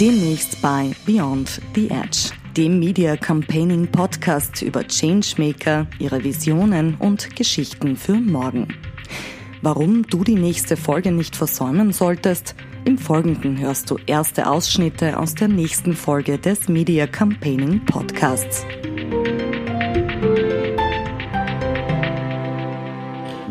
Demnächst bei Beyond the Edge, dem Media Campaigning Podcast über Changemaker, ihre Visionen und Geschichten für morgen. Warum du die nächste Folge nicht versäumen solltest, im Folgenden hörst du erste Ausschnitte aus der nächsten Folge des Media Campaigning Podcasts.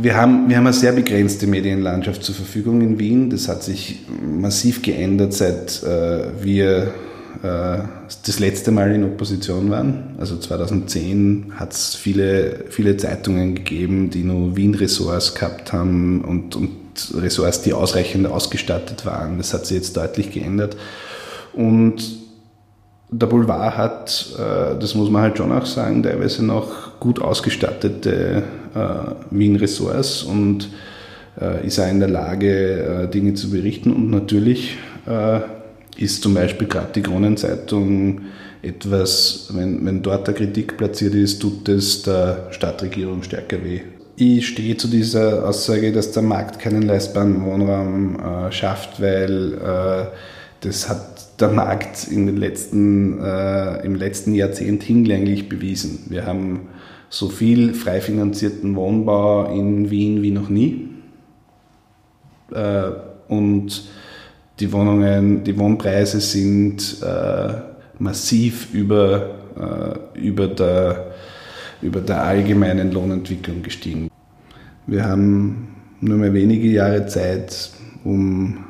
Wir haben, wir haben eine sehr begrenzte Medienlandschaft zur Verfügung in Wien. Das hat sich massiv geändert, seit äh, wir äh, das letzte Mal in Opposition waren. Also 2010 hat es viele, viele Zeitungen gegeben, die nur Wien-Ressorts gehabt haben und, und Ressorts, die ausreichend ausgestattet waren. Das hat sich jetzt deutlich geändert. Und der Boulevard hat, äh, das muss man halt schon auch sagen, teilweise noch gut ausgestattete äh, Wien-Ressorts und äh, ist auch in der Lage, Dinge zu berichten. Und natürlich ist zum Beispiel gerade die Kronenzeitung etwas, wenn, wenn dort eine Kritik platziert ist, tut es der Stadtregierung stärker weh. Ich stehe zu dieser Aussage, dass der Markt keinen leistbaren Wohnraum schafft, weil das hat der Markt in den letzten, äh, im letzten Jahrzehnt hinlänglich bewiesen. Wir haben so viel frei finanzierten Wohnbau in Wien wie noch nie. Äh, und die Wohnungen, die Wohnpreise sind äh, massiv über, äh, über, der, über der allgemeinen Lohnentwicklung gestiegen. Wir haben nur mehr wenige Jahre Zeit, um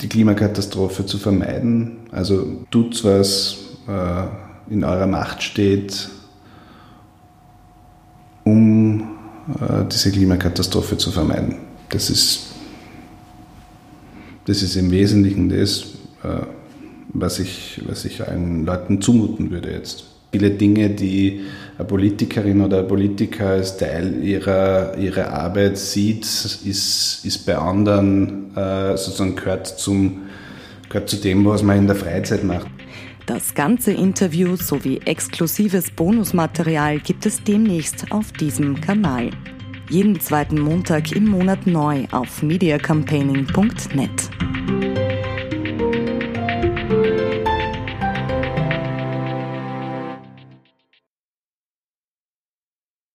die Klimakatastrophe zu vermeiden. Also tut was äh, in eurer Macht steht, um äh, diese Klimakatastrophe zu vermeiden. Das ist, das ist im Wesentlichen das, äh, was, ich, was ich allen Leuten zumuten würde jetzt. Viele Dinge, die eine Politikerin oder ein Politiker als Teil ihrer, ihrer Arbeit sieht, ist, ist bei anderen äh, sozusagen gehört, zum, gehört zu dem, was man in der Freizeit macht. Das ganze Interview sowie exklusives Bonusmaterial gibt es demnächst auf diesem Kanal. Jeden zweiten Montag im Monat neu auf mediacampaigning.net.